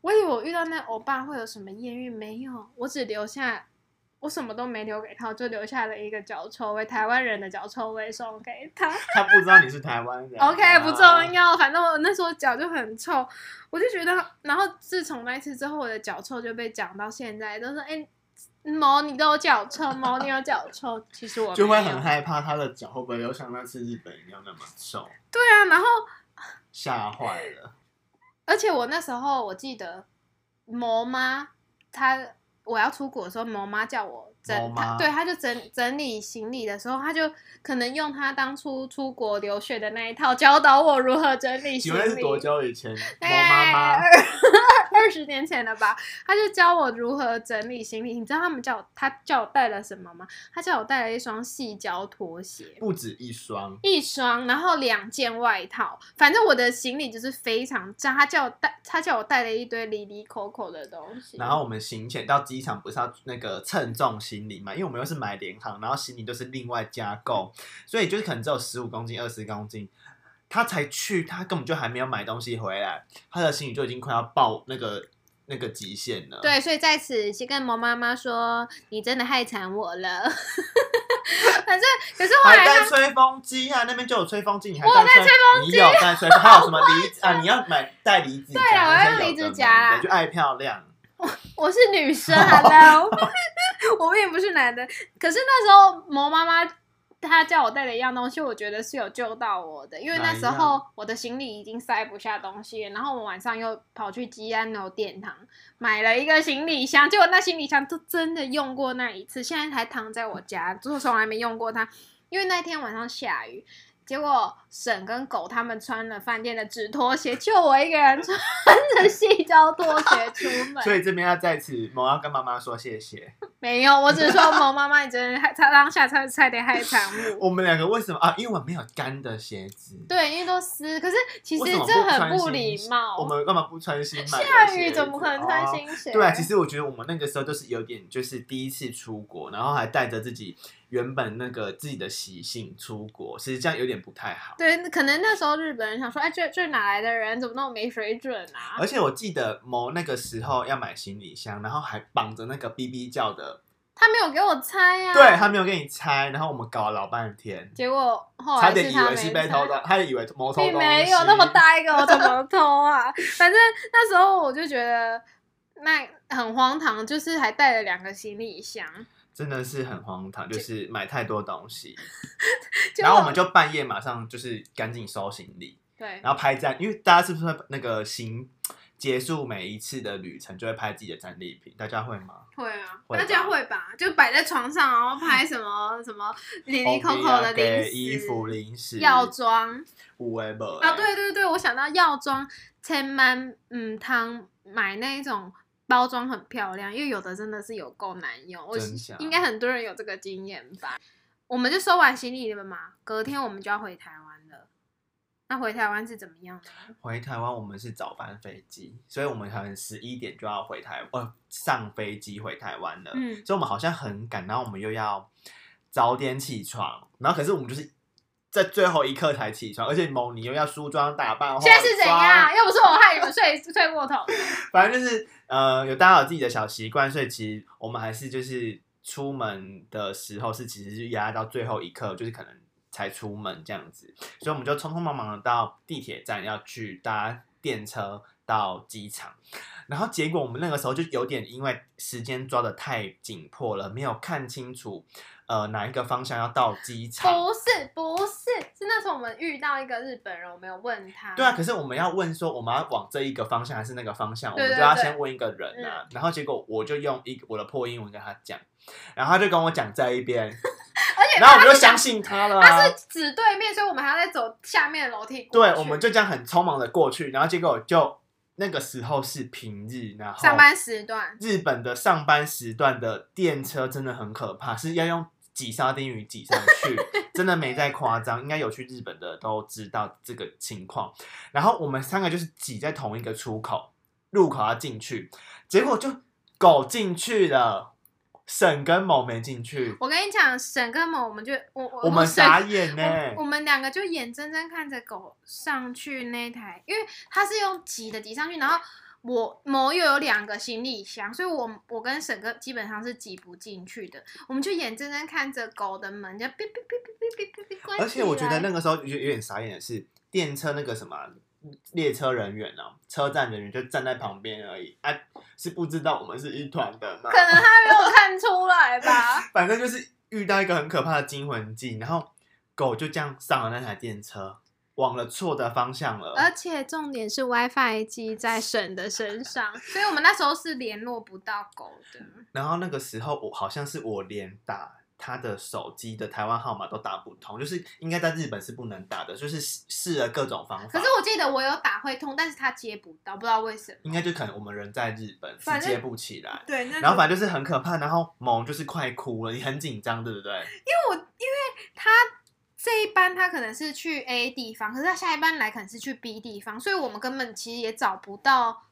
我以为我遇到那欧巴会有什么艳遇，没有，我只留下。我什么都没留给他，我就留下了一个脚臭味，台湾人的脚臭味送给他。他不知道你是台湾人。OK，不重要，反正我那时候脚就很臭，我就觉得，然后自从那一次之后，我的脚臭就被讲到现在，都说哎，毛你都有脚臭，毛你有脚臭。其实我就会很害怕他的脚会不会又像那次日本一样那么臭。对啊，然后吓坏了。而且我那时候我记得，毛妈她。我要出国的时候，我妈叫我整，他对，他就整整理行李的时候，他就可能用他当初出国留学的那一套教导我如何整理行李。是多久以前？毛妈妈。二十年前了吧，他就教我如何整理行李。你知道他们叫我他叫我带了什么吗？他叫我带了一双细胶拖鞋，不止一双，一双，然后两件外套。反正我的行李就是非常脏。他叫我带，他叫我带了一堆里里口口的东西。然后我们行前到机场不是要那个称重行李嘛？因为我们又是买联航，然后行李都是另外加购，所以就是可能只有十五公斤、二十公斤。他才去，他根本就还没有买东西回来，他的行李就已经快要爆那个那个极限了。对，所以在此先跟毛妈妈说，你真的害惨我了。反正可是后来还带吹风机啊，那边就有吹风机，你还我带吹风机，你有带吹风，还有什么 离子啊？你要买带离子夹，对啊，我要离子夹，就爱漂亮。我 我是女生，Hello，我并不是男的。可是那时候毛妈妈。她叫我带了一样东西，我觉得是有救到我的，因为那时候我的行李已经塞不下东西，然后我晚上又跑去吉安楼殿堂买了一个行李箱，结果那行李箱都真的用过那一次，现在还躺在我家，就从来没用过它，因为那天晚上下雨。结果婶跟狗他们穿了饭店的纸拖鞋，就我一个人穿着矽胶拖鞋出门。所以这边要在此，萌要跟妈妈说谢谢。没有，我只是说萌妈妈，你真的害他当下差差点害惨我。我们两个为什么啊？因为我没有干的鞋子。对，因为都湿。可是其实这很不礼貌。我们干嘛不穿新买的？下雨怎么可能穿新鞋？哦？对啊，其实我觉得我们那个时候都是有点，就是第一次出国，然后还带着自己。原本那个自己的习性出国，其实这样有点不太好。对，可能那时候日本人想说，哎，这这哪来的人，怎么那么没水准啊？而且我记得某那个时候要买行李箱，然后还绑着那个哔哔叫的。他没有给我拆呀、啊。对，他没有给你拆，然后我们搞了老半天，结果后来他。差点以为是被偷的，他以为偷偷。你没有那么大一个，我怎么偷啊？反正那时候我就觉得那很荒唐，就是还带了两个行李箱。真的是很荒唐，就是买太多东西，然后我们就半夜马上就是赶紧收行李，对，然后拍照，因为大家是不是那个行结束每一次的旅程就会拍自己的战利品？大家会吗？会啊，大家会吧？就摆在床上，然后拍什么什么 零零口口的零食、衣服、零食、药妆，whatever 啊，对对对，我想到药妆，千万嗯，汤买那一种。包装很漂亮，因为有的真的是有够难用。我应该很多人有这个经验吧？我们就收完行李了嘛，隔天我们就要回台湾了。那回台湾是怎么样呢？回台湾我们是早班飞机，所以我们可能十一点就要回台，呃，上飞机回台湾了。嗯，所以我们好像很赶，然后我们又要早点起床，然后可是我们就是。在最后一刻才起床，而且某你又要梳妆打扮。现在是怎样？又不是我害你们睡睡过头。反正就是呃，有大家有自己的小习惯，所以其实我们还是就是出门的时候是其实是压到最后一刻，就是可能才出门这样子。所以我们就匆匆忙忙的到地铁站要去搭电车到机场，然后结果我们那个时候就有点因为时间抓的太紧迫了，没有看清楚。呃哪一个方向要到机场？不是不是，是那时候我们遇到一个日本人，我没有问他。对啊，可是我们要问说我们要往这一个方向还是那个方向，我们就要先问一个人啊。嗯、然后结果我就用一我的破英文跟他讲，然后他就跟我讲在一边，然后我们就相信他了、啊。他是指对面，所以我们还要再走下面的楼梯。对，我们就这样很匆忙的过去，然后结果就。那个时候是平日，然后上班时段，日本的上班时段的电车真的很可怕，是要用挤沙丁鱼挤上去，真的没在夸张。应该有去日本的都知道这个情况。然后我们三个就是挤在同一个出口入口要进去，结果就狗进去了。沈跟某没进去，我跟你讲，沈跟某，我们就我我我们傻眼呢，我们两个就眼睁睁看着狗上去那台，因为它是用挤的挤上去，然后我某又有两个行李箱，所以我我跟沈哥基本上是挤不进去的，我们就眼睁睁看着狗的门就哔哔哔哔哔哔哔关，而且我觉得那个时候有有点傻眼的是电车那个什么。列车人员呢、啊？车站人员就站在旁边而已，哎、啊，是不知道我们是一团的吗？可能他没有看出来吧。反正就是遇到一个很可怕的惊魂记，然后狗就这样上了那台电车，往了错的方向了。而且重点是 WiFi 机在沈的身上，所以我们那时候是联络不到狗的。然后那个时候我好像是我连打。他的手机的台湾号码都打不通，就是应该在日本是不能打的，就是试了各种方法。可是我记得我有打会通，但是他接不到，不知道为什么。应该就可能我们人在日本是接不起来。对，然后反正就是很可怕，然后萌就是快哭了，你很紧张，对不对？因为我因为他这一班他可能是去 A 地方，可是他下一班来可能是去 B 地方，所以我们根本其实也找不到。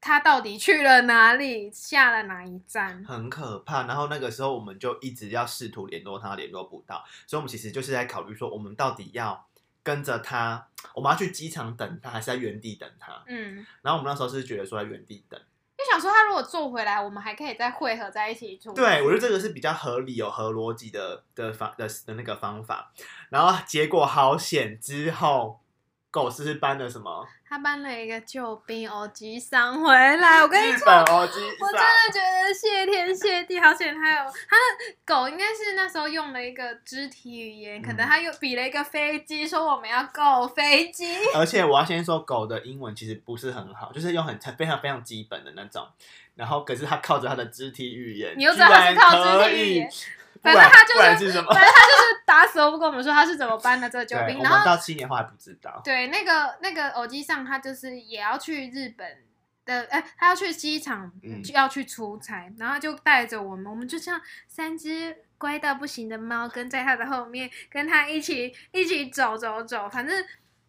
他到底去了哪里？下了哪一站？很可怕。然后那个时候，我们就一直要试图联络他，联络不到。所以，我们其实就是在考虑说，我们到底要跟着他，我们要去机场等他，还是在原地等他？嗯。然后我们那时候是觉得说在原地等，就想说他如果做回来，我们还可以再汇合在一起住。对，我觉得这个是比较合理、有合逻辑的的方的的那个方法。然后结果好险，之后狗是不是搬了什么？他搬了一个救兵欧吉桑回来，我跟你说，我真的觉得谢天谢地，好险他有他的狗，应该是那时候用了一个肢体语言，可能他又比了一个飞机，说我们要够飞机。而且我要先说，狗的英文其实不是很好，就是用很非常非常基本的那种，然后可是他靠着他的肢体语言，你又知道他是靠肢体语言。反正他就是，是反正他就是打死都不跟我们说他是怎么搬的这个救兵。然后到七年后还不知道。对，那个那个偶机上他就是也要去日本的，哎、欸，他要去机场，就要去出差，嗯、然后就带着我们，我们就像三只乖到不行的猫跟在他的后面，跟他一起一起走走走，反正。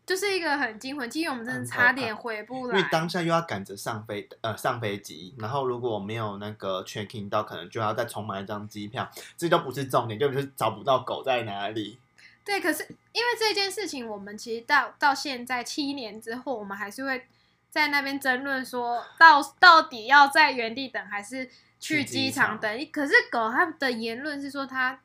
就是一个很惊魂记，因为我们真的差点回不来。因为当下又要赶着上飞呃上飞机，然后如果没有那个 check in 到，可能就要再重买一张机票，这都不是重点，就是找不到狗在哪里。对，可是因为这件事情，我们其实到到现在七年之后，我们还是会在那边争论，说到到底要在原地等还是去机场等。可是狗它的言论是说它。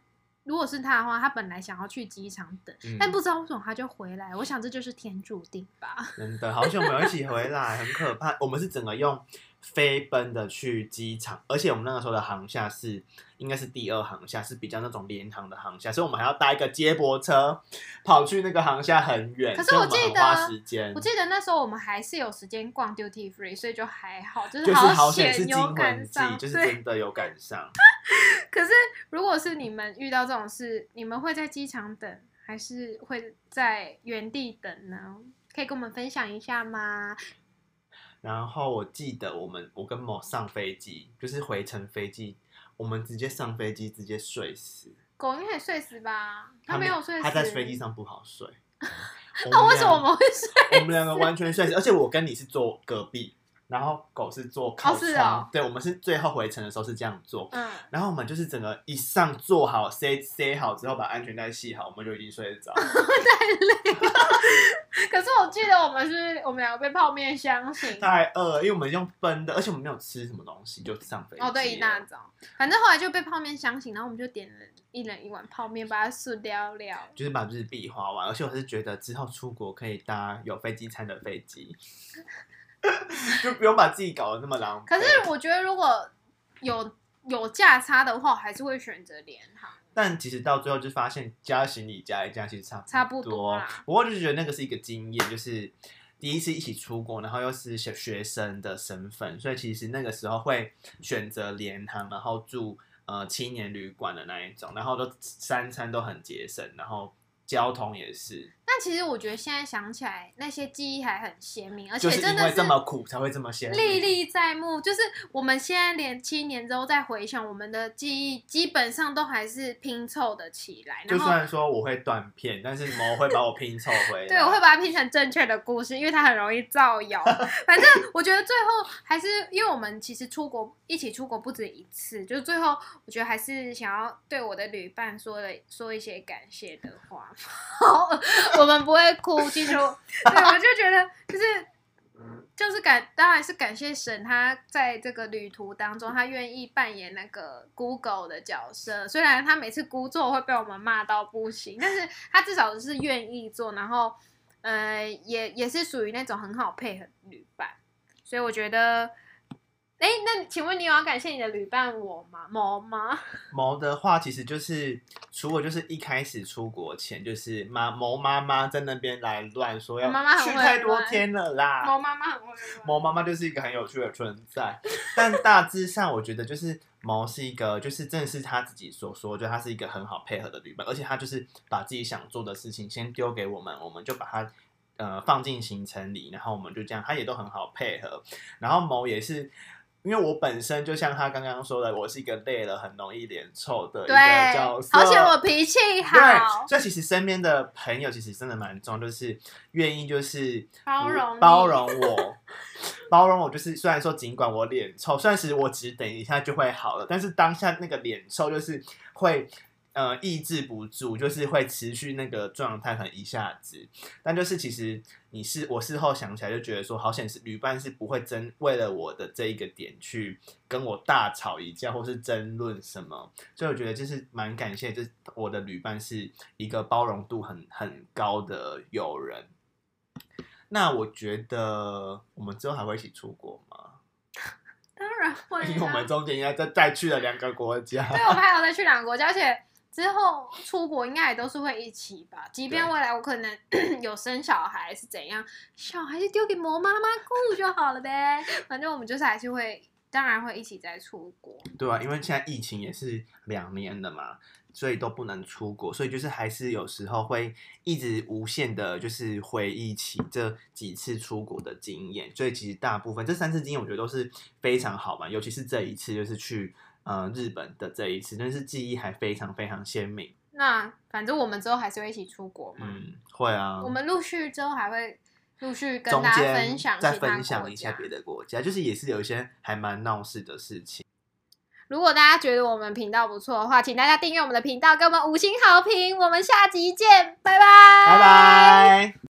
如果是他的话，他本来想要去机场等，嗯、但不知道为什么他就回来。我想这就是天注定吧。真的，好久没有一起回来，很可怕。我们是整个用飞奔的去机场，而且我们那个时候的航厦是应该是第二航厦，是比较那种联航的航厦，所以我们还要搭一个接驳车跑去那个航厦很远。可是我记得，花时间我记得那时候我们还是有时间逛 duty free，所以就还好，就是好险，就是是惊魂记，对 就是真的有赶上。可是如果是你们遇到这种事，你们会在机场等，还是会在原地等呢？可以跟我们分享一下吗？然后我记得我们我跟某上飞机，就是回程飞机，我们直接上飞机直接睡死。狗应该也睡死吧？他没有睡死，他在飞机上不好睡。那为什么我们会睡？我们两个完全睡死，而且我跟你是坐隔壁。然后狗是坐靠窗，哦哦、对，我们是最后回程的时候是这样做。嗯，然后我们就是整个一上坐好塞塞好之后，把安全带系好，我们就已经睡得着。太累了。可是我记得我们是我们两个被泡面相醒。太饿了，因为我们用奔的，而且我们没有吃什么东西就上飞机。哦，对，一大早，反正后来就被泡面相醒，然后我们就点了一人一碗泡面，把它吃掉了。就是把日币花完，而且我是觉得之后出国可以搭有飞机餐的飞机。就不用把自己搞得那么狼狈。可是我觉得如果有有价差的话，我还是会选择联航。但其实到最后就发现加行李加一加其实差差不多。不过就觉得那个是一个经验，就是第一次一起出国，然后又是学学生的身份，所以其实那个时候会选择联航，然后住呃青年旅馆的那一种，然后都三餐都很节省，然后交通也是。但其实我觉得现在想起来，那些记忆还很鲜明，而且真的是这么苦才会这么鲜明，历历在目。就是我们现在连七年之后再回想，我们的记忆基本上都还是拼凑的起来。就算说我会断片，但是我会把我拼凑回来。对，我会把它拼成正确的故事，因为它很容易造谣。反正我觉得最后还是，因为我们其实出国一起出国不止一次，就是最后我觉得还是想要对我的旅伴说了说一些感谢的话。好。我们不会哭，其实。对，我就觉得就是就是感，当然是感谢神，他在这个旅途当中，他愿意扮演那个 Google 的角色。虽然他每次估错会被我们骂到不行，但是他至少是愿意做，然后呃，也也是属于那种很好配合旅伴。所以我觉得。哎，那请问你有要感谢你的旅伴我吗？毛吗？毛的话，其实就是除了就是一开始出国前，就是妈毛妈妈在那边来乱说要去太多天了啦。毛妈妈很会。毛妈妈就是一个很有趣的存在，但大致上我觉得就是毛是一个，就是正是他自己所说，就他是一个很好配合的旅伴，而且他就是把自己想做的事情先丢给我们，我们就把它呃放进行程里，然后我们就这样，他也都很好配合，然后某也是。因为我本身就像他刚刚说的，我是一个累了很容易脸臭的一个角色，而且我脾气好。对，所以其实身边的朋友其实真的蛮重，就是愿意就是包容 包容我，包容我。就是虽然说尽管我脸臭，虽然其实我只等一下就会好了，但是当下那个脸臭就是会。呃，抑制不住，就是会持续那个状态，很一下子。但就是其实你是我事后想起来就觉得说，好险是旅伴是不会争为了我的这一个点去跟我大吵一架，或是争论什么。所以我觉得就是蛮感谢，就是我的旅伴是一个包容度很很高的友人。那我觉得我们之后还会一起出国吗？当然会啊，因为我们中间应该再再去了两个国家。对，我们还有再去两个国家，而且。之后出国应该也都是会一起吧，即便未来我可能 有生小孩是怎样，小孩就丢给魔妈妈顾就好了呗。反正我们就是还是会，当然会一起再出国。对啊，因为现在疫情也是两年了嘛，所以都不能出国，所以就是还是有时候会一直无限的，就是回忆起这几次出国的经验。所以其实大部分这三次经验，我觉得都是非常好玩，尤其是这一次就是去。呃，日本的这一次，但是记忆还非常非常鲜明。那反正我们之后还是会一起出国嘛。嗯，会啊。我们陆续之后还会陆续跟大家分享，再分享一下别的国家，就是也是有一些还蛮闹事的事情。如果大家觉得我们频道不错的话，请大家订阅我们的频道，给我们五星好评。我们下集见，拜拜，拜拜。